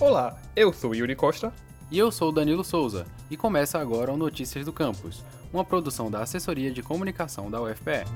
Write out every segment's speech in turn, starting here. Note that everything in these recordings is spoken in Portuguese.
Olá, eu sou Yuri Costa. E eu sou Danilo Souza, e começa agora o Notícias do Campus, uma produção da Assessoria de Comunicação da UFPE.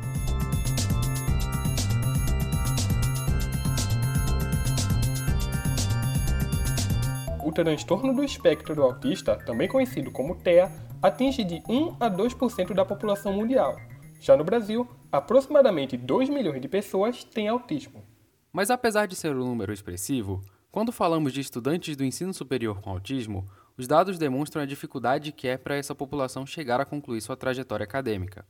O transtorno do espectro do autista, também conhecido como TEA, atinge de 1 a 2% da população mundial. Já no Brasil, aproximadamente 2 milhões de pessoas têm autismo. Mas apesar de ser um número expressivo, quando falamos de estudantes do ensino superior com autismo, os dados demonstram a dificuldade que é para essa população chegar a concluir sua trajetória acadêmica.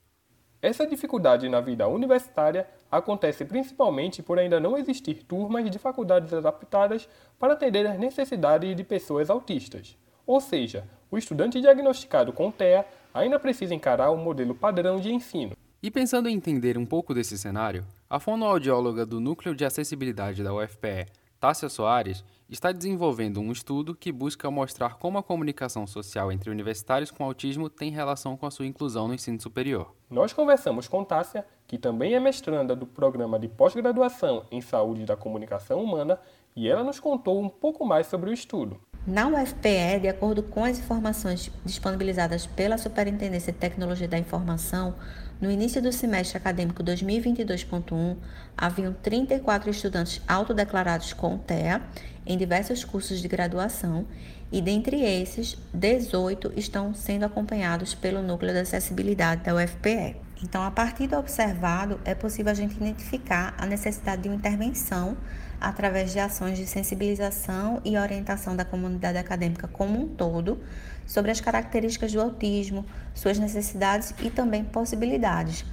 Essa dificuldade na vida universitária acontece principalmente por ainda não existir turmas de faculdades adaptadas para atender às necessidades de pessoas autistas. Ou seja, o estudante diagnosticado com TEA ainda precisa encarar o modelo padrão de ensino. E pensando em entender um pouco desse cenário, a fonoaudióloga do Núcleo de Acessibilidade da UFPE, Tássia Soares, está desenvolvendo um estudo que busca mostrar como a comunicação social entre universitários com autismo tem relação com a sua inclusão no ensino superior. Nós conversamos com Tássia, que também é mestranda do programa de pós-graduação em Saúde da Comunicação Humana, e ela nos contou um pouco mais sobre o estudo. Na UFPE, de acordo com as informações disponibilizadas pela Superintendência de Tecnologia da Informação, no início do semestre acadêmico 2022.1, haviam 34 estudantes autodeclarados com TEA em diversos cursos de graduação e, dentre esses, 18 estão sendo acompanhados pelo Núcleo de Acessibilidade da UFPE. Então, a partir do observado, é possível a gente identificar a necessidade de uma intervenção através de ações de sensibilização e orientação da comunidade acadêmica como um todo sobre as características do autismo, suas necessidades e também possibilidades,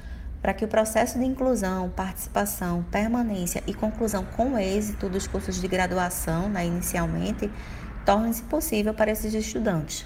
para que o processo de inclusão, participação, permanência e conclusão com êxito dos cursos de graduação, né, inicialmente, torne-se possível para esses estudantes.